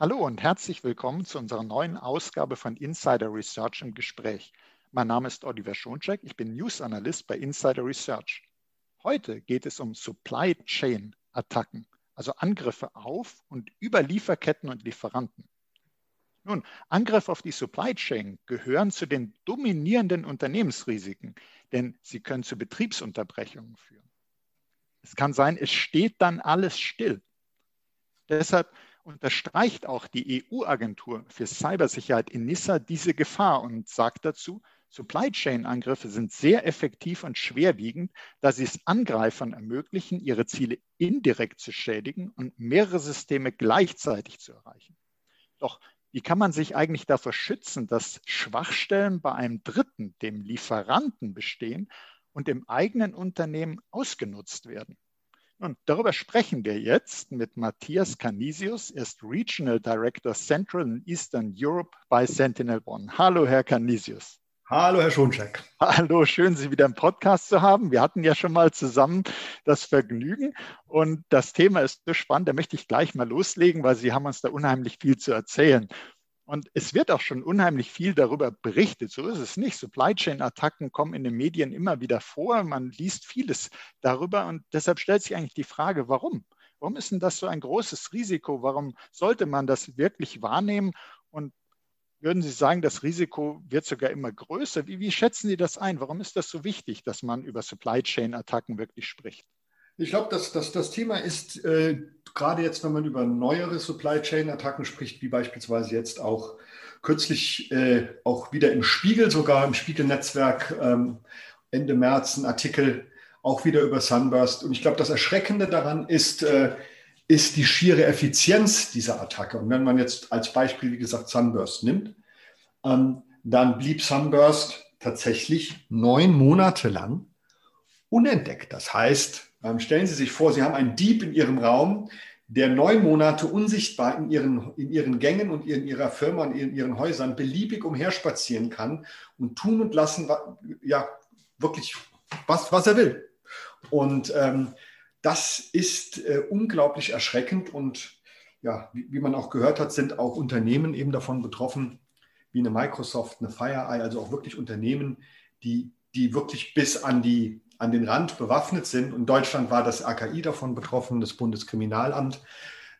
Hallo und herzlich willkommen zu unserer neuen Ausgabe von Insider Research im Gespräch. Mein Name ist Oliver Schoncheck, ich bin News Analyst bei Insider Research. Heute geht es um Supply Chain Attacken, also Angriffe auf und über Lieferketten und Lieferanten. Nun, Angriffe auf die Supply Chain gehören zu den dominierenden Unternehmensrisiken, denn sie können zu Betriebsunterbrechungen führen. Es kann sein, es steht dann alles still. Deshalb unterstreicht auch die EU-Agentur für Cybersicherheit in Nissa diese Gefahr und sagt dazu, Supply Chain-Angriffe sind sehr effektiv und schwerwiegend, da sie es Angreifern ermöglichen, ihre Ziele indirekt zu schädigen und mehrere Systeme gleichzeitig zu erreichen. Doch wie kann man sich eigentlich davor schützen, dass Schwachstellen bei einem Dritten, dem Lieferanten, bestehen und im eigenen Unternehmen ausgenutzt werden? Und darüber sprechen wir jetzt mit Matthias Canisius. Er ist Regional Director Central and Eastern Europe bei Sentinel One. Hallo, Herr Canisius. Hallo, Herr Schoncheck. Hallo, schön, Sie wieder im Podcast zu haben. Wir hatten ja schon mal zusammen das Vergnügen und das Thema ist so spannend, da möchte ich gleich mal loslegen, weil Sie haben uns da unheimlich viel zu erzählen. Und es wird auch schon unheimlich viel darüber berichtet. So ist es nicht. Supply Chain-Attacken kommen in den Medien immer wieder vor. Man liest vieles darüber. Und deshalb stellt sich eigentlich die Frage, warum? Warum ist denn das so ein großes Risiko? Warum sollte man das wirklich wahrnehmen? Und würden Sie sagen, das Risiko wird sogar immer größer? Wie, wie schätzen Sie das ein? Warum ist das so wichtig, dass man über Supply Chain-Attacken wirklich spricht? Ich glaube, dass, dass das Thema ist, äh, gerade jetzt, wenn man über neuere Supply Chain-Attacken spricht, wie beispielsweise jetzt auch kürzlich äh, auch wieder im Spiegel, sogar im Spiegel-Netzwerk ähm, Ende März ein Artikel auch wieder über Sunburst. Und ich glaube, das Erschreckende daran ist, äh, ist die schiere Effizienz dieser Attacke. Und wenn man jetzt als Beispiel, wie gesagt, Sunburst nimmt, ähm, dann blieb Sunburst tatsächlich neun Monate lang unentdeckt. Das heißt, stellen Sie sich vor, Sie haben einen Dieb in Ihrem Raum, der neun Monate unsichtbar in Ihren, in ihren Gängen und in Ihrer Firma und in Ihren Häusern beliebig umherspazieren kann und tun und lassen, ja, wirklich, was, was er will. Und ähm, das ist äh, unglaublich erschreckend und ja, wie, wie, man auch gehört hat, sind auch Unternehmen eben davon betroffen, wie eine Microsoft, eine FireEye, also auch wirklich Unternehmen, die, die wirklich bis an die an den Rand bewaffnet sind. Und Deutschland war das AKI davon betroffen, das Bundeskriminalamt.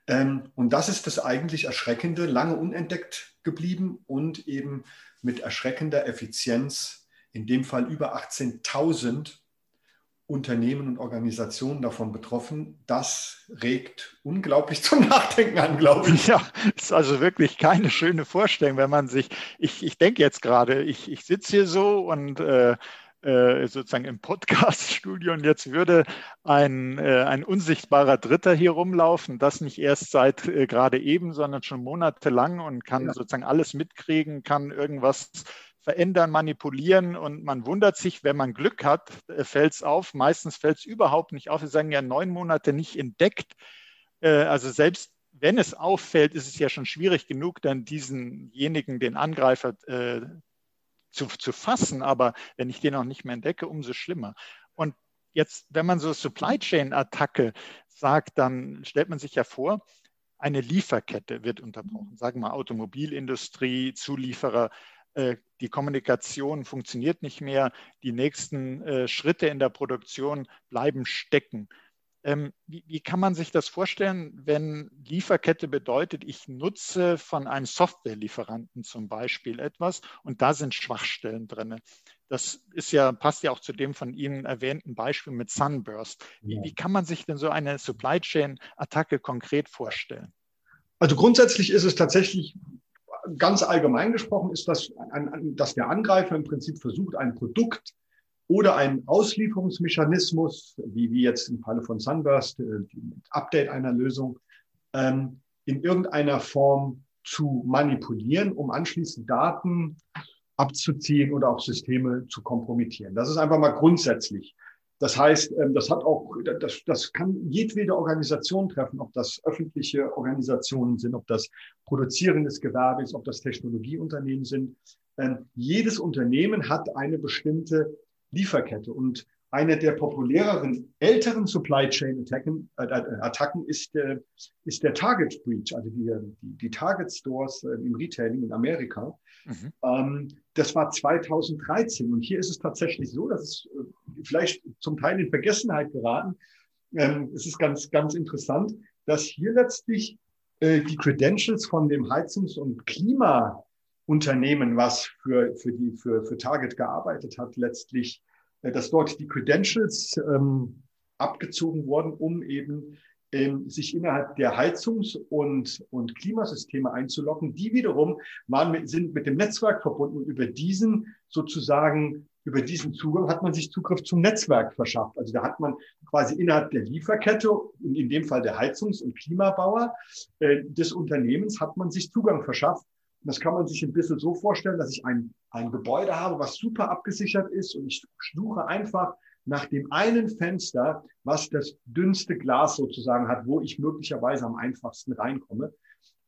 Ähm, und das ist das eigentlich Erschreckende, lange unentdeckt geblieben und eben mit erschreckender Effizienz, in dem Fall über 18.000 Unternehmen und Organisationen davon betroffen. Das regt unglaublich zum Nachdenken an, glaube ich. Ja, ist also wirklich keine schöne Vorstellung, wenn man sich, ich, ich denke jetzt gerade, ich, ich sitze hier so und äh, äh, sozusagen im Podcast-Studio und jetzt würde ein, äh, ein unsichtbarer Dritter hier rumlaufen, das nicht erst seit äh, gerade eben, sondern schon monatelang und kann ja. sozusagen alles mitkriegen, kann irgendwas verändern, manipulieren und man wundert sich, wenn man Glück hat, fällt es auf. Meistens fällt es überhaupt nicht auf. Wir sagen ja neun Monate nicht entdeckt. Also selbst wenn es auffällt, ist es ja schon schwierig genug, dann diesenjenigen, den Angreifer äh, zu, zu fassen, aber wenn ich den auch nicht mehr entdecke, umso schlimmer. Und jetzt, wenn man so Supply Chain Attacke sagt, dann stellt man sich ja vor, eine Lieferkette wird unterbrochen. Sagen wir Automobilindustrie, Zulieferer, äh, die Kommunikation funktioniert nicht mehr, die nächsten äh, Schritte in der Produktion bleiben stecken. Ähm, wie, wie, kann man sich das vorstellen, wenn Lieferkette bedeutet, ich nutze von einem Softwarelieferanten zum Beispiel etwas und da sind Schwachstellen drin? Das ist ja, passt ja auch zu dem von Ihnen erwähnten Beispiel mit Sunburst. Wie, wie kann man sich denn so eine Supply Chain-Attacke konkret vorstellen? Also grundsätzlich ist es tatsächlich ganz allgemein gesprochen, ist das, ein, dass der Angreifer im Prinzip versucht, ein Produkt oder ein Auslieferungsmechanismus, wie, wie jetzt im Falle von Sunburst, äh, Update einer Lösung, ähm, in irgendeiner Form zu manipulieren, um anschließend Daten abzuziehen oder auch Systeme zu kompromittieren. Das ist einfach mal grundsätzlich. Das heißt, ähm, das hat auch, das, das kann jedwede Organisation treffen, ob das öffentliche Organisationen sind, ob das produzierendes Gewerbe ist, ob das Technologieunternehmen sind. Ähm, jedes Unternehmen hat eine bestimmte Lieferkette. Und eine der populäreren älteren Supply Chain Attacken, äh, äh, Attacken ist, äh, ist der Target Breach, also die, die, Target Stores äh, im Retailing in Amerika. Mhm. Ähm, das war 2013 und hier ist es tatsächlich so, dass es äh, vielleicht zum Teil in Vergessenheit geraten. Ähm, es ist ganz, ganz interessant, dass hier letztlich äh, die Credentials von dem Heizungs- und Klimaunternehmen, was für, für, die, für, für Target gearbeitet hat, letztlich äh, dass dort die Credentials ähm, abgezogen wurden, um eben ähm, sich innerhalb der Heizungs- und, und Klimasysteme einzulocken. Die wiederum waren mit, sind mit dem Netzwerk verbunden und über diesen sozusagen, über diesen Zugang hat man sich Zugriff zum Netzwerk verschafft. Also da hat man quasi innerhalb der Lieferkette, in, dem Fall der Heizungs- und Klimabauer äh, des Unternehmens, hat man sich Zugang verschafft das kann man sich ein bisschen so vorstellen, dass ich ein, ein Gebäude habe, was super abgesichert ist und ich suche einfach nach dem einen Fenster, was das dünnste Glas sozusagen hat, wo ich möglicherweise am einfachsten reinkomme.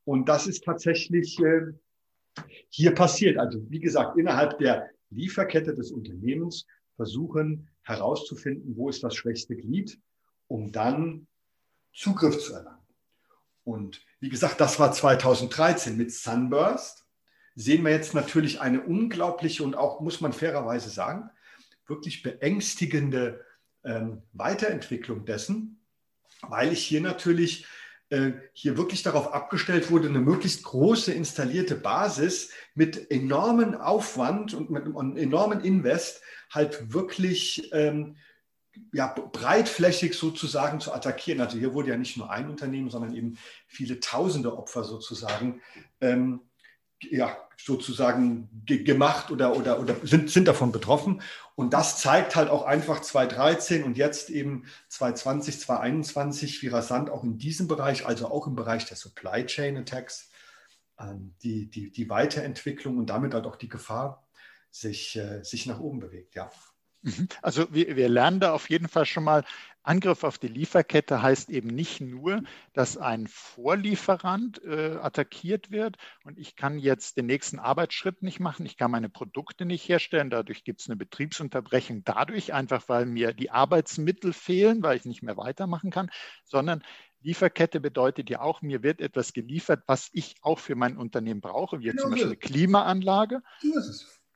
Und das ist tatsächlich äh, hier passiert. Also wie gesagt, innerhalb der Lieferkette des Unternehmens versuchen herauszufinden, wo ist das schwächste Glied, um dann Zugriff zu erlangen. Und wie gesagt, das war 2013 mit Sunburst. Sehen wir jetzt natürlich eine unglaubliche und auch, muss man fairerweise sagen, wirklich beängstigende ähm, Weiterentwicklung dessen, weil ich hier natürlich äh, hier wirklich darauf abgestellt wurde, eine möglichst große installierte Basis mit enormen Aufwand und mit einem enormen Invest halt wirklich ähm, ja, breitflächig sozusagen zu attackieren. Also hier wurde ja nicht nur ein Unternehmen, sondern eben viele tausende Opfer sozusagen, ähm, ja, sozusagen ge gemacht oder, oder, oder sind, sind davon betroffen. Und das zeigt halt auch einfach 2013 und jetzt eben 2020, 2021, wie rasant auch in diesem Bereich, also auch im Bereich der Supply Chain Attacks, ähm, die, die, die Weiterentwicklung und damit halt auch die Gefahr sich, äh, sich nach oben bewegt, ja. Mhm. Also wir, wir, lernen da auf jeden Fall schon mal, Angriff auf die Lieferkette heißt eben nicht nur, dass ein Vorlieferant äh, attackiert wird und ich kann jetzt den nächsten Arbeitsschritt nicht machen, ich kann meine Produkte nicht herstellen, dadurch gibt es eine Betriebsunterbrechung, dadurch einfach, weil mir die Arbeitsmittel fehlen, weil ich nicht mehr weitermachen kann, sondern Lieferkette bedeutet ja auch, mir wird etwas geliefert, was ich auch für mein Unternehmen brauche, wie ja, zum Beispiel eine Klimaanlage.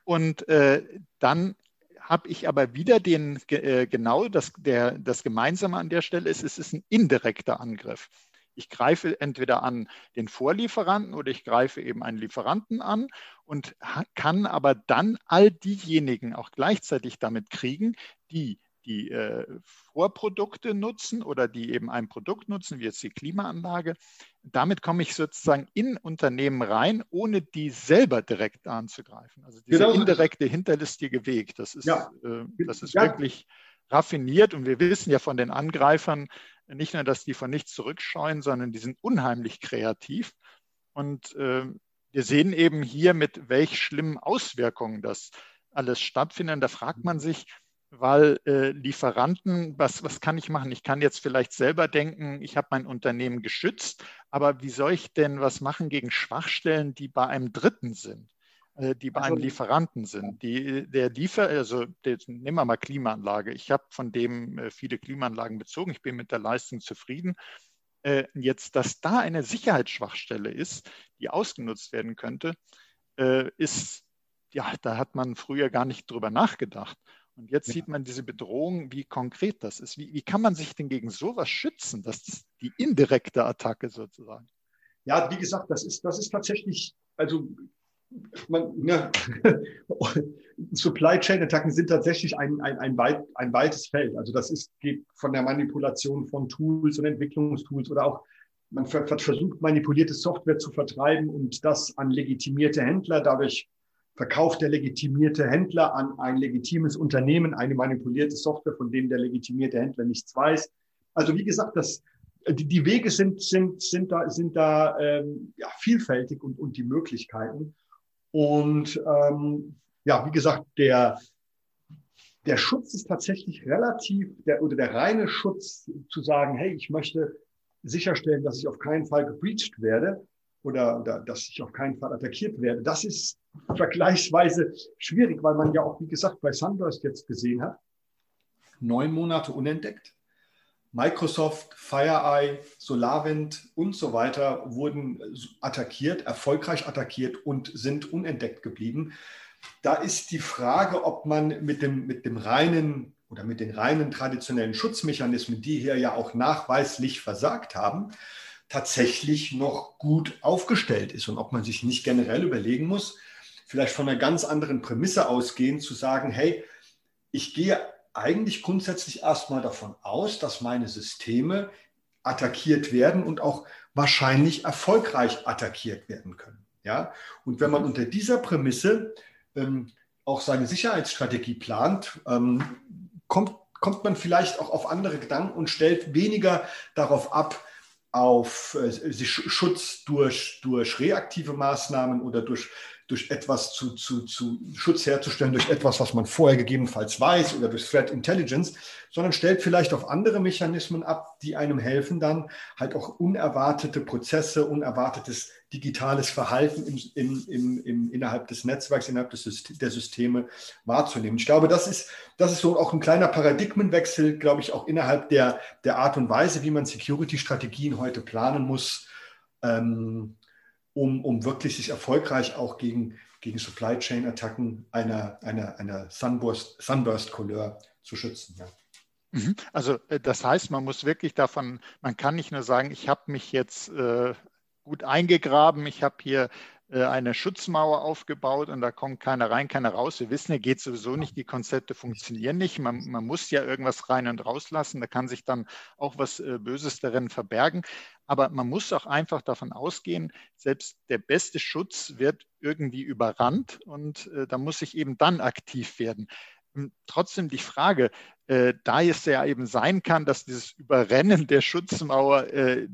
Und äh, dann habe ich aber wieder den, äh, genau das, der, das Gemeinsame an der Stelle ist, es ist ein indirekter Angriff. Ich greife entweder an den Vorlieferanten oder ich greife eben einen Lieferanten an und kann aber dann all diejenigen auch gleichzeitig damit kriegen, die die äh, Vorprodukte nutzen oder die eben ein Produkt nutzen, wie jetzt die Klimaanlage. Damit komme ich sozusagen in Unternehmen rein, ohne die selber direkt anzugreifen. Also dieser genau. indirekte, hinterlistige Weg, das ist, ja. äh, das ist ja. wirklich raffiniert und wir wissen ja von den Angreifern nicht nur, dass die von nichts zurückscheuen, sondern die sind unheimlich kreativ. Und äh, wir sehen eben hier, mit welch schlimmen Auswirkungen das alles stattfindet. Da fragt man sich, weil äh, Lieferanten, was, was kann ich machen? Ich kann jetzt vielleicht selber denken, ich habe mein Unternehmen geschützt, aber wie soll ich denn was machen gegen Schwachstellen, die bei einem Dritten sind? Äh, die bei also, einem Lieferanten sind. Die, der Liefer, also der, nehmen wir mal Klimaanlage. Ich habe von dem äh, viele Klimaanlagen bezogen. Ich bin mit der Leistung zufrieden. Äh, jetzt, dass da eine Sicherheitsschwachstelle ist, die ausgenutzt werden könnte, äh, ist, ja, da hat man früher gar nicht drüber nachgedacht. Und jetzt ja. sieht man diese Bedrohung, wie konkret das ist. Wie, wie kann man sich denn gegen sowas schützen? Das ist die indirekte Attacke sozusagen. Ja, wie gesagt, das ist, das ist tatsächlich, also man, ja, Supply Chain Attacken sind tatsächlich ein, ein, ein, weit, ein weites Feld. Also das ist, geht von der Manipulation von Tools und Entwicklungstools oder auch man versucht, manipulierte Software zu vertreiben und das an legitimierte Händler. Dadurch verkauft der legitimierte Händler an ein legitimes Unternehmen eine manipulierte Software, von dem der legitimierte Händler nichts weiß. Also wie gesagt, das, die, die Wege sind, sind, sind da, sind da ähm, ja, vielfältig und, und die Möglichkeiten. Und ähm, ja, wie gesagt, der, der Schutz ist tatsächlich relativ, der, oder der reine Schutz zu sagen, hey, ich möchte sicherstellen, dass ich auf keinen Fall gebreached werde, oder, oder dass ich auf keinen Fall attackiert werde. Das ist vergleichsweise schwierig, weil man ja auch, wie gesagt, bei Sunburst jetzt gesehen hat, neun Monate unentdeckt. Microsoft, FireEye, SolarWind und so weiter wurden attackiert, erfolgreich attackiert und sind unentdeckt geblieben. Da ist die Frage, ob man mit dem, mit dem reinen oder mit den reinen traditionellen Schutzmechanismen, die hier ja auch nachweislich versagt haben, tatsächlich noch gut aufgestellt ist und ob man sich nicht generell überlegen muss, vielleicht von einer ganz anderen Prämisse ausgehen, zu sagen, hey, ich gehe eigentlich grundsätzlich erstmal davon aus, dass meine Systeme attackiert werden und auch wahrscheinlich erfolgreich attackiert werden können. Ja? Und wenn man unter dieser Prämisse ähm, auch seine Sicherheitsstrategie plant, ähm, kommt, kommt man vielleicht auch auf andere Gedanken und stellt weniger darauf ab, auf äh, Schutz durch, durch reaktive Maßnahmen oder durch durch etwas zu, zu, zu Schutz herzustellen, durch etwas, was man vorher gegebenenfalls weiß oder durch Threat Intelligence, sondern stellt vielleicht auf andere Mechanismen ab, die einem helfen, dann halt auch unerwartete Prozesse, unerwartetes digitales Verhalten im, im, im, im, innerhalb des Netzwerks, innerhalb des, der Systeme wahrzunehmen. Ich glaube, das ist, das ist so auch ein kleiner Paradigmenwechsel, glaube ich, auch innerhalb der, der Art und Weise, wie man Security-Strategien heute planen muss. Ähm, um, um wirklich sich erfolgreich auch gegen, gegen Supply Chain Attacken einer, einer, einer Sunburst, Sunburst Couleur zu schützen. Ja. Mhm. Also äh, das heißt, man muss wirklich davon, man kann nicht nur sagen, ich habe mich jetzt äh, gut eingegraben, ich habe hier eine Schutzmauer aufgebaut und da kommt keiner rein, keiner raus. Wir wissen ja, geht sowieso nicht, die Konzepte funktionieren nicht. Man, man muss ja irgendwas rein und rauslassen. Da kann sich dann auch was äh, Böses darin verbergen. Aber man muss auch einfach davon ausgehen, selbst der beste Schutz wird irgendwie überrannt und äh, da muss ich eben dann aktiv werden. Und trotzdem die Frage, äh, da es ja eben sein kann, dass dieses Überrennen der Schutzmauer äh,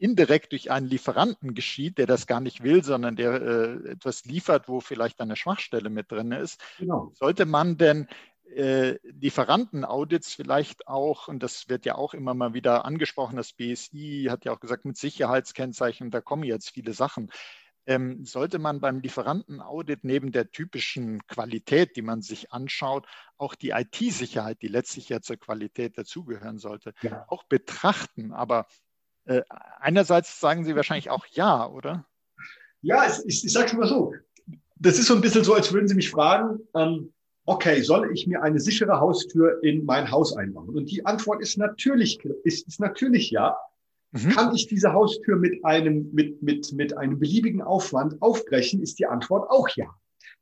indirekt durch einen Lieferanten geschieht, der das gar nicht will, sondern der äh, etwas liefert, wo vielleicht eine Schwachstelle mit drin ist. Genau. Sollte man denn äh, Lieferantenaudits vielleicht auch, und das wird ja auch immer mal wieder angesprochen, das BSI hat ja auch gesagt, mit Sicherheitskennzeichen, da kommen jetzt viele Sachen. Ähm, sollte man beim Lieferantenaudit neben der typischen Qualität, die man sich anschaut, auch die IT-Sicherheit, die letztlich ja zur Qualität dazugehören sollte, ja. auch betrachten. Aber äh, einerseits sagen Sie wahrscheinlich auch ja, oder? Ja, ich, ich sage es mal so. Das ist so ein bisschen so, als würden Sie mich fragen, ähm, okay, soll ich mir eine sichere Haustür in mein Haus einbauen? Und die Antwort ist natürlich, ist, ist natürlich ja. Mhm. Kann ich diese Haustür mit einem, mit, mit, mit einem beliebigen Aufwand aufbrechen, ist die Antwort auch ja.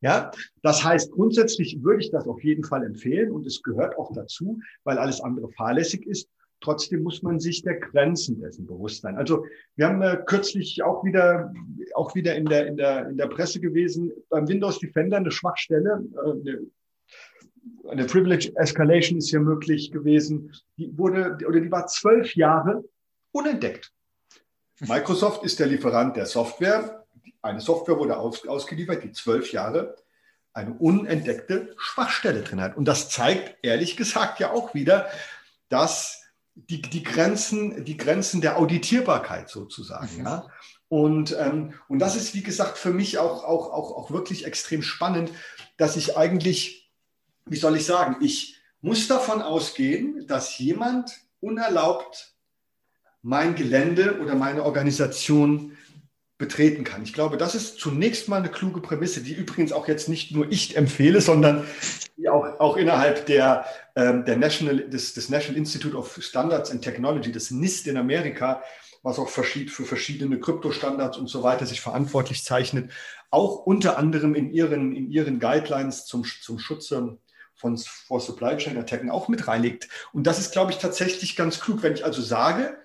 Ja, das heißt, grundsätzlich würde ich das auf jeden Fall empfehlen und es gehört auch dazu, weil alles andere fahrlässig ist. Trotzdem muss man sich der Grenzen dessen bewusst sein. Also wir haben äh, kürzlich auch wieder, auch wieder in der, in der, in der Presse gewesen, beim Windows Defender eine Schwachstelle, äh, eine, eine Privilege Escalation ist hier möglich gewesen. Die wurde, oder die war zwölf Jahre unentdeckt. Microsoft ist der Lieferant der Software. Eine Software wurde aus, ausgeliefert, die zwölf Jahre eine unentdeckte Schwachstelle drin hat. Und das zeigt ehrlich gesagt ja auch wieder, dass die, die, Grenzen, die Grenzen der Auditierbarkeit sozusagen. Mhm. Ja? Und, ähm, und das ist, wie gesagt, für mich auch, auch, auch, auch wirklich extrem spannend, dass ich eigentlich, wie soll ich sagen, ich muss davon ausgehen, dass jemand unerlaubt mein Gelände oder meine Organisation betreten kann. Ich glaube, das ist zunächst mal eine kluge Prämisse, die übrigens auch jetzt nicht nur ich empfehle, sondern die auch, auch innerhalb der, der National, des, des National Institute of Standards and Technology, des NIST in Amerika, was auch verschied, für verschiedene Kryptostandards und so weiter sich verantwortlich zeichnet, auch unter anderem in ihren, in ihren Guidelines zum, zum Schutze von vor Supply Chain Attacken auch mit reinlegt. Und das ist, glaube ich, tatsächlich ganz klug. Wenn ich also sage,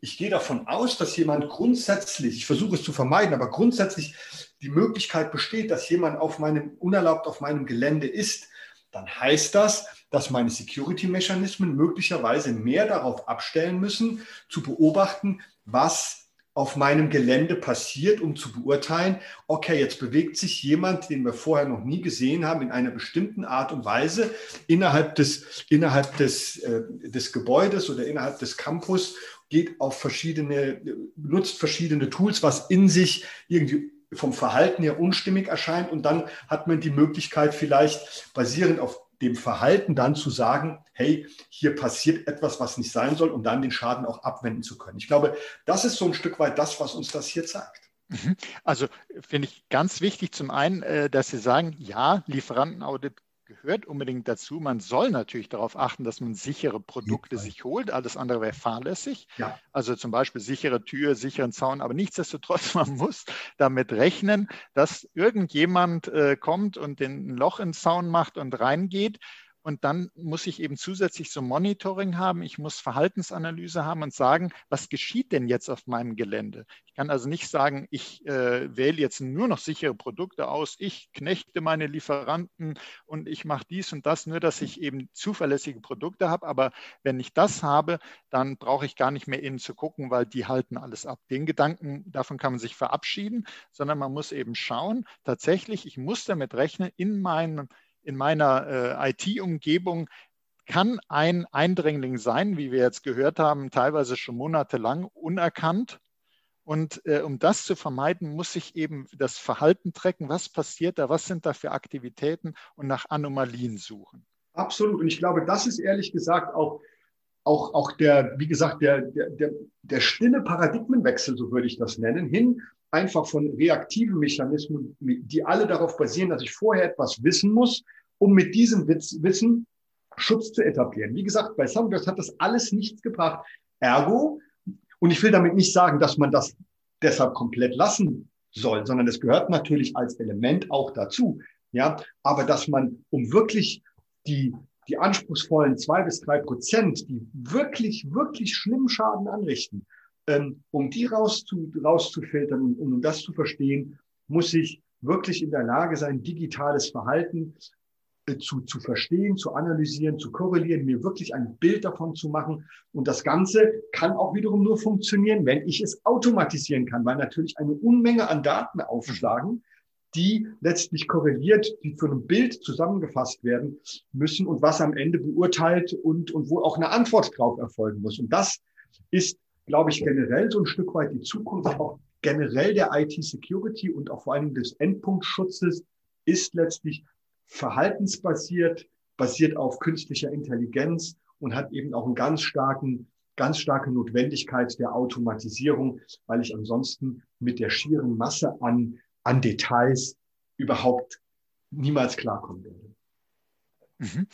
ich gehe davon aus, dass jemand grundsätzlich, ich versuche es zu vermeiden, aber grundsätzlich die Möglichkeit besteht, dass jemand auf meinem, unerlaubt auf meinem Gelände ist, dann heißt das, dass meine Security-Mechanismen möglicherweise mehr darauf abstellen müssen, zu beobachten, was auf meinem Gelände passiert, um zu beurteilen, okay, jetzt bewegt sich jemand, den wir vorher noch nie gesehen haben, in einer bestimmten Art und Weise innerhalb des, innerhalb des, äh, des Gebäudes oder innerhalb des Campus geht auf verschiedene, nutzt verschiedene Tools, was in sich irgendwie vom Verhalten her unstimmig erscheint. Und dann hat man die Möglichkeit, vielleicht basierend auf dem Verhalten dann zu sagen, hey, hier passiert etwas, was nicht sein soll, um dann den Schaden auch abwenden zu können. Ich glaube, das ist so ein Stück weit das, was uns das hier zeigt. Mhm. Also finde ich ganz wichtig zum einen, äh, dass Sie sagen, ja, Lieferantenaudit gehört unbedingt dazu. Man soll natürlich darauf achten, dass man sichere Produkte sich holt. Alles andere wäre fahrlässig. Ja. Also zum Beispiel sichere Tür, sicheren Zaun. Aber nichtsdestotrotz, man muss damit rechnen, dass irgendjemand äh, kommt und den ein Loch ins Zaun macht und reingeht. Und dann muss ich eben zusätzlich so Monitoring haben. Ich muss Verhaltensanalyse haben und sagen, was geschieht denn jetzt auf meinem Gelände? Ich kann also nicht sagen, ich äh, wähle jetzt nur noch sichere Produkte aus, ich knechte meine Lieferanten und ich mache dies und das, nur dass ich eben zuverlässige Produkte habe. Aber wenn ich das habe, dann brauche ich gar nicht mehr innen zu gucken, weil die halten alles ab. Den Gedanken, davon kann man sich verabschieden, sondern man muss eben schauen, tatsächlich, ich muss damit rechnen, in meinem in meiner äh, IT-Umgebung kann ein Eindringling sein, wie wir jetzt gehört haben, teilweise schon monatelang unerkannt. Und äh, um das zu vermeiden, muss ich eben das Verhalten trecken. Was passiert da? Was sind da für Aktivitäten und nach Anomalien suchen? Absolut. Und ich glaube, das ist ehrlich gesagt auch, auch, auch der, wie gesagt, der, der, der, der stille Paradigmenwechsel, so würde ich das nennen, hin einfach von reaktiven Mechanismen, die alle darauf basieren, dass ich vorher etwas wissen muss, um mit diesem Wissen Schutz zu etablieren. Wie gesagt, bei Sunburst hat das alles nichts gebracht. Ergo, und ich will damit nicht sagen, dass man das deshalb komplett lassen soll, sondern es gehört natürlich als Element auch dazu. Ja, aber dass man, um wirklich die, die anspruchsvollen zwei bis drei Prozent, die wirklich, wirklich schlimmen Schaden anrichten, um die rauszu, rauszufiltern und um das zu verstehen, muss ich wirklich in der Lage sein, digitales Verhalten äh, zu, zu verstehen, zu analysieren, zu korrelieren, mir wirklich ein Bild davon zu machen. Und das Ganze kann auch wiederum nur funktionieren, wenn ich es automatisieren kann, weil natürlich eine Unmenge an Daten aufschlagen, die letztlich korreliert, die zu einem Bild zusammengefasst werden müssen und was am Ende beurteilt und, und wo auch eine Antwort drauf erfolgen muss. Und das ist glaube ich, generell so ein Stück weit die Zukunft auch generell der IT-Security und auch vor allem des Endpunktschutzes ist letztlich verhaltensbasiert, basiert auf künstlicher Intelligenz und hat eben auch einen ganz starken, ganz starke Notwendigkeit der Automatisierung, weil ich ansonsten mit der schieren Masse an, an Details überhaupt niemals klarkommen werde. Mhm.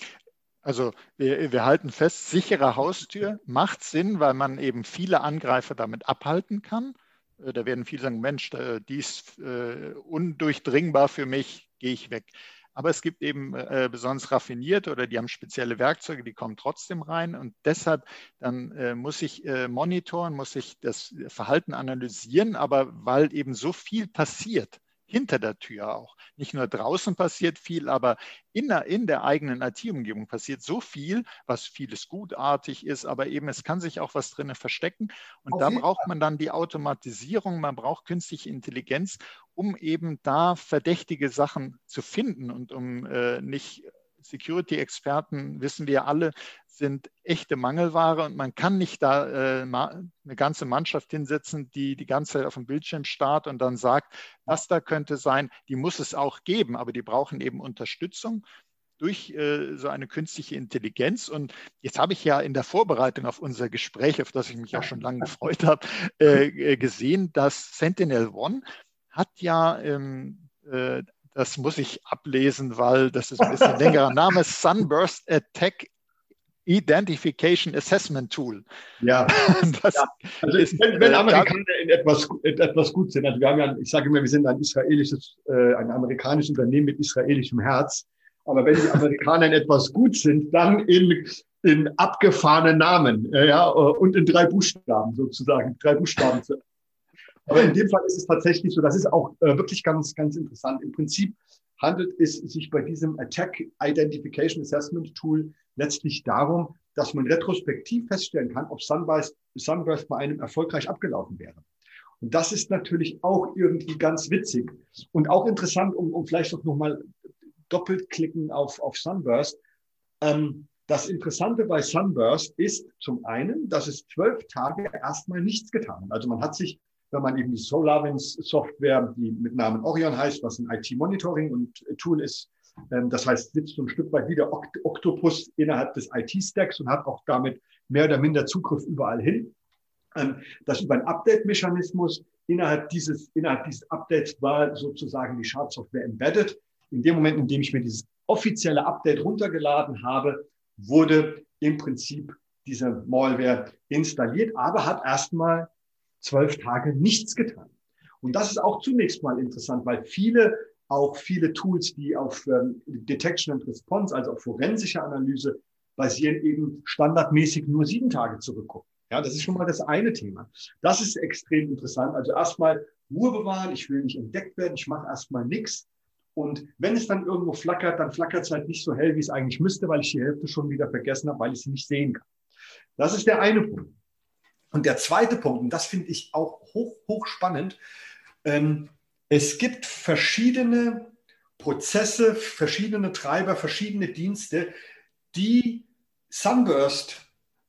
Also wir, wir, halten fest, sichere Haustür macht Sinn, weil man eben viele Angreifer damit abhalten kann. Äh, da werden viele sagen, Mensch, die ist äh, undurchdringbar für mich, gehe ich weg. Aber es gibt eben äh, besonders raffinierte oder die haben spezielle Werkzeuge, die kommen trotzdem rein. Und deshalb dann muss ich monitoren, muss ich das Verhalten analysieren. Aber weil eben so viel passiert, hinter der Tür auch. Nicht nur draußen passiert viel, aber in der, in der eigenen IT-Umgebung passiert so viel, was vieles gutartig ist, aber eben es kann sich auch was drinnen verstecken. Und Auf da braucht man dann die Automatisierung, man braucht künstliche Intelligenz, um eben da verdächtige Sachen zu finden und um äh, nicht Security-Experten, wissen wir alle, sind echte Mangelware und man kann nicht da äh, eine ganze Mannschaft hinsetzen, die die ganze Zeit auf dem Bildschirm starrt und dann sagt, was da könnte sein. Die muss es auch geben, aber die brauchen eben Unterstützung durch äh, so eine künstliche Intelligenz. Und jetzt habe ich ja in der Vorbereitung auf unser Gespräch, auf das ich mich auch schon lange gefreut habe, äh, äh, gesehen, dass Sentinel One hat ja ähm, äh, das muss ich ablesen, weil das ist ein bisschen längerer Name. Sunburst Attack Identification Assessment Tool. Ja, das ja. also ist, wenn, wenn äh, Amerikaner in etwas, in etwas gut sind, also wir haben ja, ich sage immer, wir sind ein israelisches, äh, ein amerikanisches Unternehmen mit israelischem Herz, aber wenn die Amerikaner in etwas gut sind, dann in, in abgefahrenen Namen äh, ja, und in drei Buchstaben sozusagen, drei Buchstaben aber in dem Fall ist es tatsächlich so, das ist auch äh, wirklich ganz, ganz interessant. Im Prinzip handelt es sich bei diesem Attack Identification Assessment Tool letztlich darum, dass man retrospektiv feststellen kann, ob Sunburst, Sunburst bei einem erfolgreich abgelaufen wäre. Und das ist natürlich auch irgendwie ganz witzig und auch interessant, um, um vielleicht auch nochmal doppelt klicken auf, auf Sunburst. Ähm, das Interessante bei Sunburst ist zum einen, dass es zwölf Tage erstmal nichts getan hat. Also man hat sich wenn man eben die SolarWinds Software, die mit Namen Orion heißt, was ein IT-Monitoring und Tool ist, Ähm, das heißt, sitzt so ein Stück weit wie der Oktopus innerhalb des IT-Stacks und hat auch damit mehr oder minder Zugriff überall hin. Ähm, das über einen Update-Mechanismus innerhalb dieses, innerhalb dieses Updates war sozusagen die Schadsoftware embedded. In dem Moment, in dem ich mir dieses offizielle Update runtergeladen habe, wurde im Prinzip diese Malware installiert, aber hat erstmal zwölf Tage nichts getan. Und das ist auch zunächst mal interessant, weil viele, auch viele Tools, die auf ähm, Detection and Response, also auf forensische Analyse basieren, eben standardmäßig nur sieben Tage zurückgucken. Ja, das ist schon mal das eine Thema. Das ist extrem interessant. Also erstmal Ruhe bewahren, ich will nicht entdeckt werden, ich mache erstmal nichts. Und wenn es dann irgendwo flackert, dann flackert es halt nicht so hell, wie es eigentlich müsste, weil ich die Hälfte schon wieder vergessen habe, weil ich sie nicht sehen kann. Das ist der eine Punkt. Und der zweite Punkt, und das finde ich auch hoch, hoch spannend, ähm, es gibt verschiedene Prozesse, verschiedene Treiber, verschiedene Dienste, die Sunburst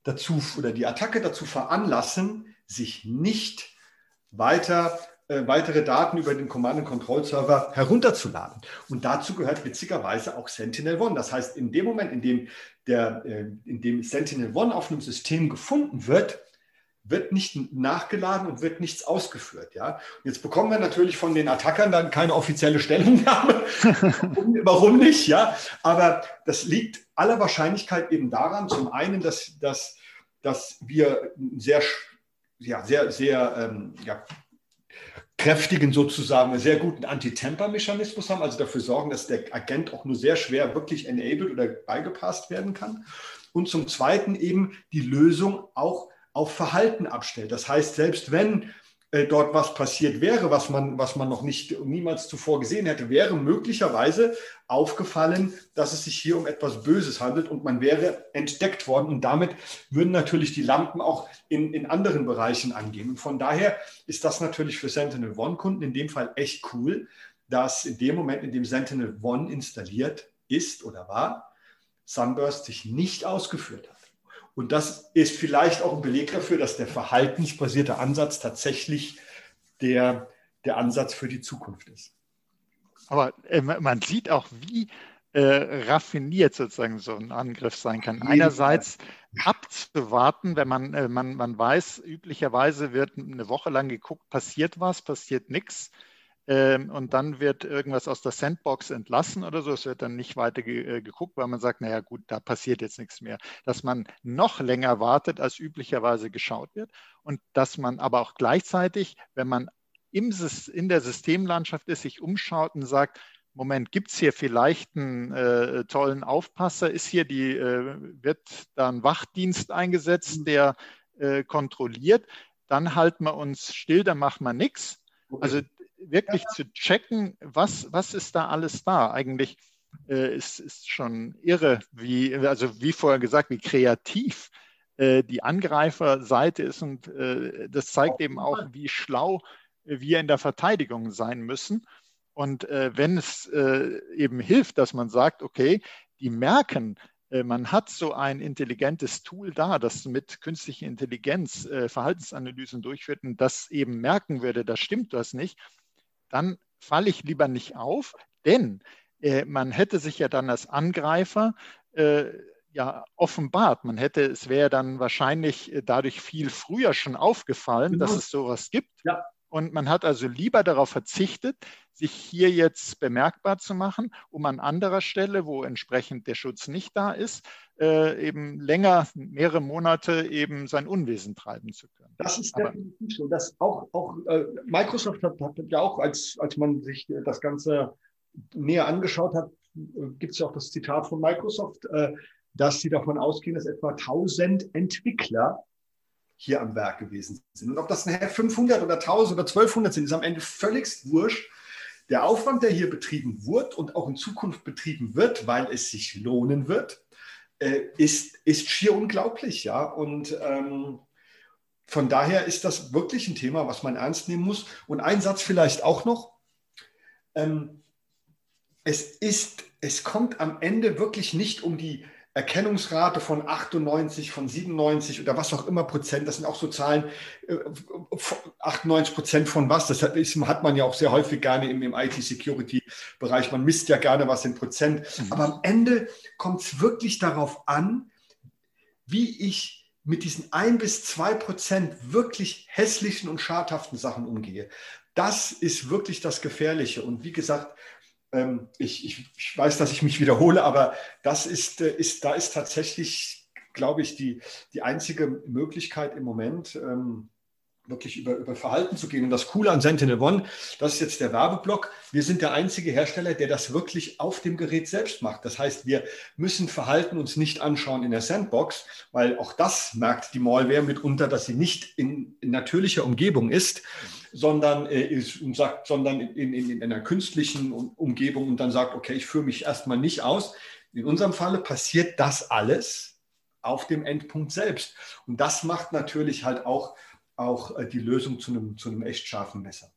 dazu oder die Attacke dazu veranlassen, sich nicht weiter äh, weitere Daten über den Command-and-Control-Server herunterzuladen. Und dazu gehört witzigerweise auch Sentinel-One. Das heißt, in dem Moment, in dem, der, äh, in dem Sentinel-One auf einem System gefunden wird, wird nicht nachgeladen und wird nichts ausgeführt. Ja? Und jetzt bekommen wir natürlich von den Attackern dann keine offizielle Stellungnahme. Warum nicht? Ja? Aber das liegt aller Wahrscheinlichkeit eben daran, zum einen, dass, dass, dass wir sehr, ja, sehr, sehr ähm, ja, kräftigen sozusagen, einen sehr guten Anti-Temper-Mechanismus haben, also dafür sorgen, dass der Agent auch nur sehr schwer wirklich enabled oder beigepasst werden kann. Und zum Zweiten eben die Lösung auch auf Verhalten abstellt. Das heißt, selbst wenn äh, dort was passiert wäre, was man, was man noch nicht niemals zuvor gesehen hätte, wäre möglicherweise aufgefallen, dass es sich hier um etwas Böses handelt und man wäre entdeckt worden. Und damit würden natürlich die Lampen auch in, in anderen Bereichen angehen. Und von daher ist das natürlich für Sentinel One-Kunden in dem Fall echt cool, dass in dem Moment, in dem Sentinel One installiert ist oder war, Sunburst sich nicht ausgeführt hat. Und das ist vielleicht auch ein Beleg dafür, dass der verhaltensbasierte Ansatz tatsächlich der, der Ansatz für die Zukunft ist. Aber äh, man sieht auch, wie äh, raffiniert sozusagen so ein Angriff sein kann. Einerseits abzuwarten, wenn man, äh, man, man weiß, üblicherweise wird eine Woche lang geguckt, passiert was, passiert nichts. Ähm, und dann wird irgendwas aus der Sandbox entlassen oder so. Es wird dann nicht weiter ge äh, geguckt, weil man sagt, naja gut, da passiert jetzt nichts mehr. Dass man noch länger wartet, als üblicherweise geschaut wird und dass man aber auch gleichzeitig, wenn man im, in der Systemlandschaft ist, sich umschaut und sagt, Moment, gibt es hier vielleicht einen äh, tollen Aufpasser? Ist hier die, äh, wird da ein Wachdienst eingesetzt, der äh, kontrolliert? Dann halten wir uns still, dann machen wir nichts. Also wirklich zu checken, was, was ist da alles da. Eigentlich äh, ist, ist schon irre, wie, also wie vorher gesagt, wie kreativ äh, die Angreiferseite ist und äh, das zeigt eben auch, wie schlau wir in der Verteidigung sein müssen. Und äh, wenn es äh, eben hilft, dass man sagt, okay, die merken, äh, man hat so ein intelligentes Tool da, das mit künstlicher Intelligenz Verhaltensanalysen durchführt und das eben merken würde, da stimmt was nicht, dann falle ich lieber nicht auf, denn äh, man hätte sich ja dann als Angreifer äh, ja offenbart. Man hätte, es wäre dann wahrscheinlich äh, dadurch viel früher schon aufgefallen, genau. dass es sowas gibt. Ja. Und man hat also lieber darauf verzichtet, sich hier jetzt bemerkbar zu machen, um an anderer Stelle, wo entsprechend der Schutz nicht da ist, äh, eben länger, mehrere Monate eben sein Unwesen treiben zu können. Das ist definitiv so. Das auch, auch äh, Microsoft hat, hat, ja auch, als, als man sich das Ganze näher angeschaut hat, äh, gibt es ja auch das Zitat von Microsoft, äh, dass sie davon ausgehen, dass etwa 1000 Entwickler hier am Werk gewesen sind. Und ob das nachher 500 oder 1000 oder 1200 sind, ist am Ende völligst wurscht. Der Aufwand, der hier betrieben wird und auch in Zukunft betrieben wird, weil es sich lohnen wird, äh, ist, ist schier unglaublich. Ja? Und ähm, von daher ist das wirklich ein Thema, was man ernst nehmen muss. Und ein Satz vielleicht auch noch. Ähm, es ist, es kommt am Ende wirklich nicht um die Erkennungsrate von 98, von 97 oder was auch immer Prozent, das sind auch so Zahlen, 98 äh, Prozent von was, das hat man ja auch sehr häufig gerne im, im IT-Security-Bereich, man misst ja gerne was in Prozent, mhm. aber am Ende kommt es wirklich darauf an, wie ich mit diesen ein bis zwei Prozent wirklich hässlichen und schadhaften Sachen umgehe. Das ist wirklich das Gefährliche. Und wie gesagt, ähm, ich, ich, ich, weiß, dass ich mich wiederhole, aber das ist, äh, ist da ist tatsächlich, glaube ich, die, die einzige Möglichkeit im Moment, ähm, wirklich über, über Verhalten zu gehen. Und das Coole an Sentinel One, das ist jetzt der Werbeblock. Wir sind der einzige Hersteller, der das wirklich auf dem Gerät selbst macht. Das heißt, wir müssen Verhalten uns nicht anschauen in der Sandbox, weil auch das merkt die Malware mitunter, dass sie nicht in, in natürlicher Umgebung ist sondern, äh, ist, und sagt, sondern in, in, in einer künstlichen Umgebung und dann sagt, okay, ich führe mich erstmal nicht aus. In unserem Falle passiert das alles auf dem Endpunkt selbst. Und das macht natürlich halt auch, auch äh, die Lösung zu einem, zu einem echt scharfen Messer.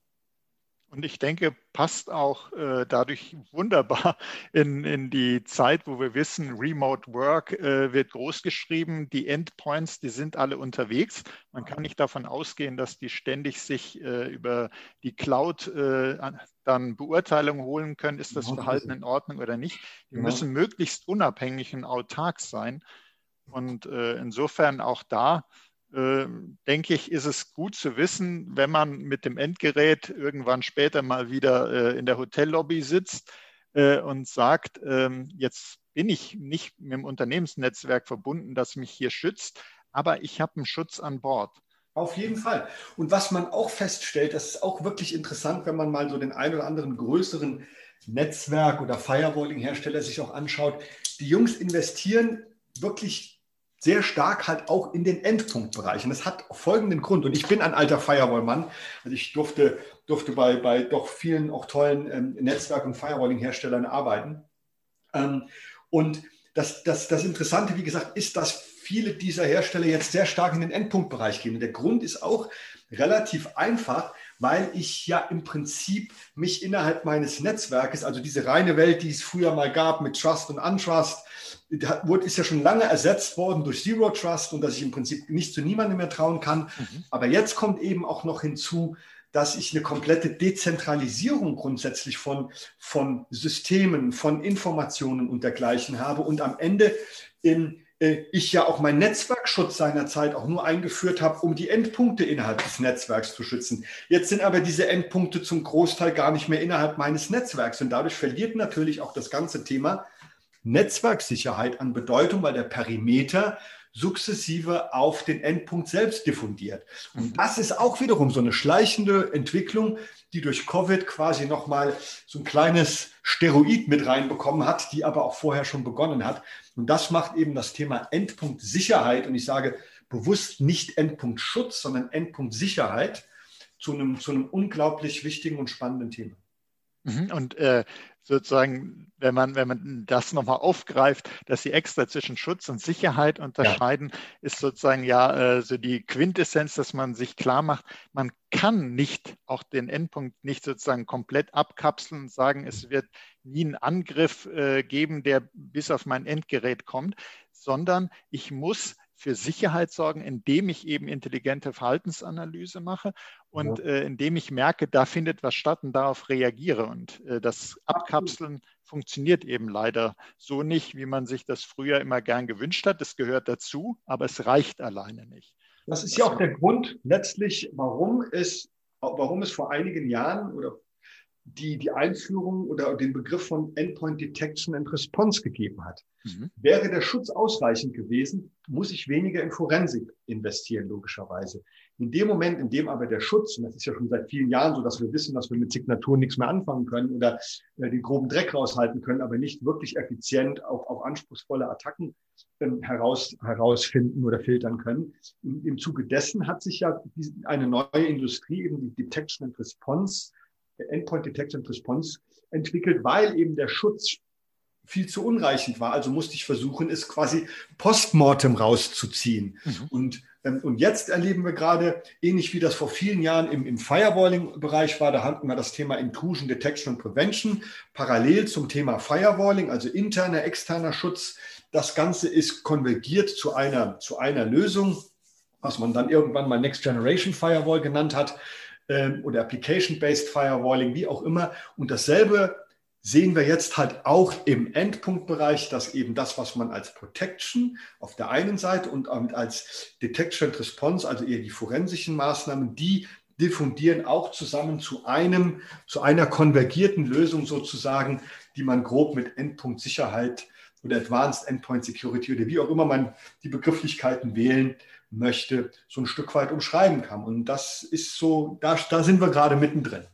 Und ich denke, passt auch äh, dadurch wunderbar in, in die Zeit, wo wir wissen, Remote Work äh, wird groß geschrieben. Die Endpoints, die sind alle unterwegs. Man kann nicht davon ausgehen, dass die ständig sich äh, über die Cloud äh, dann Beurteilungen holen können, ist das Verhalten in Ordnung oder nicht. Die genau. müssen möglichst unabhängig und autark sein. Und äh, insofern auch da denke ich, ist es gut zu wissen, wenn man mit dem Endgerät irgendwann später mal wieder äh, in der Hotellobby sitzt äh, und sagt, ähm, jetzt bin ich nicht mit dem Unternehmensnetzwerk verbunden, das mich hier schützt, aber ich habe einen Schutz an Bord. Auf jeden Fall. Und was man auch feststellt, das ist auch wirklich interessant, wenn man mal so den ein oder anderen größeren Netzwerk- oder Firewalling-Hersteller sich auch anschaut. Die Jungs investieren wirklich sehr stark halt auch in den Endpunktbereich. Und das hat folgenden Grund. Und ich bin ein alter Firewall-Mann. Also ich durfte, durfte bei, bei doch vielen auch tollen ähm, Netzwerk- und Firewalling-Herstellern arbeiten. Ähm, und das, das, das Interessante, wie gesagt, ist, dass viele dieser Hersteller jetzt sehr stark in den Endpunktbereich gehen. Und der Grund ist auch relativ einfach, weil ich ja im Prinzip mich innerhalb meines Netzwerkes, also diese reine Welt, die es früher mal gab mit Trust und Untrust, wurde, ist ja schon lange ersetzt worden durch Zero Trust und dass ich im Prinzip nicht zu niemandem mehr trauen kann. Mhm. Aber jetzt kommt eben auch noch hinzu, dass ich eine komplette Dezentralisierung grundsätzlich von, von Systemen, von Informationen und dergleichen habe und am Ende in, ich ja auch meinen Netzwerkschutz seinerzeit auch nur eingeführt habe, um die Endpunkte innerhalb des Netzwerks zu schützen. Jetzt sind aber diese Endpunkte zum Großteil gar nicht mehr innerhalb meines Netzwerks und dadurch verliert natürlich auch das ganze Thema Netzwerksicherheit an Bedeutung, weil der Perimeter sukzessive auf den Endpunkt selbst diffundiert. Und das ist auch wiederum so eine schleichende Entwicklung, die durch Covid quasi nochmal so ein kleines Steroid mit reinbekommen hat, die aber auch vorher schon begonnen hat. Und das macht eben das Thema Endpunktsicherheit, und ich sage bewusst nicht Endpunktschutz, sondern Endpunktsicherheit zu einem, zu einem unglaublich wichtigen und spannenden Thema. Mhm. Und äh, sozusagen, wenn man, wenn man das nochmal aufgreift, dass sie extra zwischen Schutz und Sicherheit unterscheiden, ja. ist sozusagen ja äh, so die Quintessenz, dass man sich klar macht, man kann nicht auch den Endpunkt nicht sozusagen komplett abkapseln und sagen, es wird nie einen Angriff äh, geben, der bis auf mein Endgerät kommt, sondern ich muss für Sicherheit sorgen, indem ich eben intelligente Verhaltensanalyse mache und ja. äh, indem ich merke, da findet was statt und darauf reagiere. Und äh, das Abkapseln funktioniert eben leider so nicht, wie man sich das früher immer gern gewünscht hat. Es gehört dazu, aber es reicht alleine nicht. Das ist ja auch der Grund letztlich, warum es, warum es vor einigen Jahren oder die die Einführung oder den Begriff von Endpoint Detection and Response gegeben hat. Mhm. Wäre der Schutz ausreichend gewesen, muss ich weniger in Forensik investieren, logischerweise. In dem Moment, in dem aber der Schutz, und das ist ja schon seit vielen Jahren so, dass wir wissen, dass wir mit Signaturen nichts mehr anfangen können oder äh, den groben Dreck raushalten können, aber nicht wirklich effizient auf, auf anspruchsvolle Attacken äh, heraus, herausfinden oder filtern können. Im, Im Zuge dessen hat sich ja eine neue Industrie, eben die Detection and Response, Endpoint Detection and Response entwickelt, weil eben der Schutz viel zu unreichend war. Also musste ich versuchen, es quasi postmortem rauszuziehen. Mhm. Und, ähm, und jetzt erleben wir gerade, ähnlich wie das vor vielen Jahren im, im Firewalling-Bereich war, da hatten wir das Thema Intrusion Detection and Prevention, parallel zum Thema Firewalling, also interner, externer Schutz das Ganze ist konvergiert zu einer, zu einer Lösung, was man dann irgendwann mal Next Generation Firewall genannt hat ähm, oder Application-Based Firewalling, wie auch immer. Und dasselbe sehen wir jetzt halt auch im Endpunktbereich, dass eben das, was man als Protection auf der einen Seite und als Detection and Response, also eher die forensischen Maßnahmen, die diffundieren auch zusammen zu einem, zu einer konvergierten Lösung sozusagen, die man grob mit Endpunktsicherheit oder Advanced Endpoint Security oder wie auch immer man die Begrifflichkeiten wählen möchte, so ein Stück weit umschreiben kann. Und das ist so, da, da sind wir gerade mittendrin.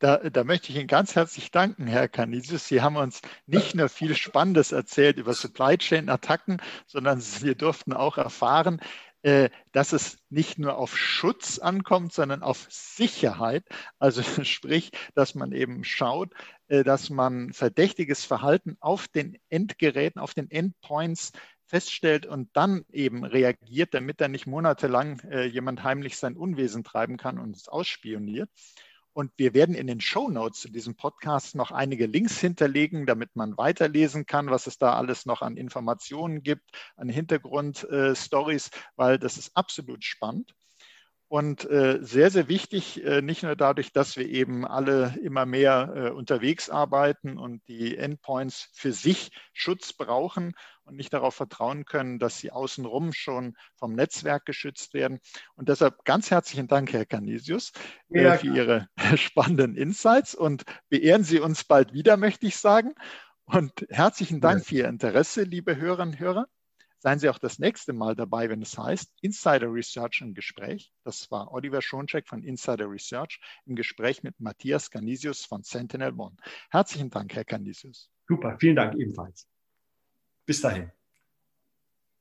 Da, da, möchte ich Ihnen ganz herzlich danken, Herr Canisius. Sie haben uns nicht nur viel Spannendes erzählt über Supply Chain Attacken, sondern wir durften auch erfahren, äh, dass es nicht nur auf Schutz ankommt, sondern auf Sicherheit. Also sprich, dass man eben schaut, äh, dass man verdächtiges Verhalten auf den Endgeräten, auf den Endpoints feststellt und dann eben reagiert, damit da nicht monatelang äh, jemand heimlich sein Unwesen treiben kann und es ausspioniert. Und wir werden in den Show Notes zu diesem Podcast noch einige Links hinterlegen, damit man weiterlesen kann, was es da alles noch an Informationen gibt, an Hintergrundstories, äh, weil das ist absolut spannend. Und äh, sehr, sehr wichtig, äh, nicht nur dadurch, dass wir eben alle immer mehr äh, unterwegs arbeiten und die Endpoints für sich Schutz brauchen und nicht darauf vertrauen können, dass sie außenrum schon vom Netzwerk geschützt werden. Und deshalb ganz herzlichen Dank, Herr Canisius, äh, ja, für Ihre spannenden Insights und beehren Sie uns bald wieder, möchte ich sagen. Und herzlichen Dank ja. für Ihr Interesse, liebe Hörerinnen und Hörer. Seien Sie auch das nächste Mal dabei, wenn es heißt Insider Research im Gespräch. Das war Oliver Schoncheck von Insider Research im Gespräch mit Matthias Canisius von Sentinel One. Herzlichen Dank, Herr Canisius. Super, vielen Dank ebenfalls. Bis dahin.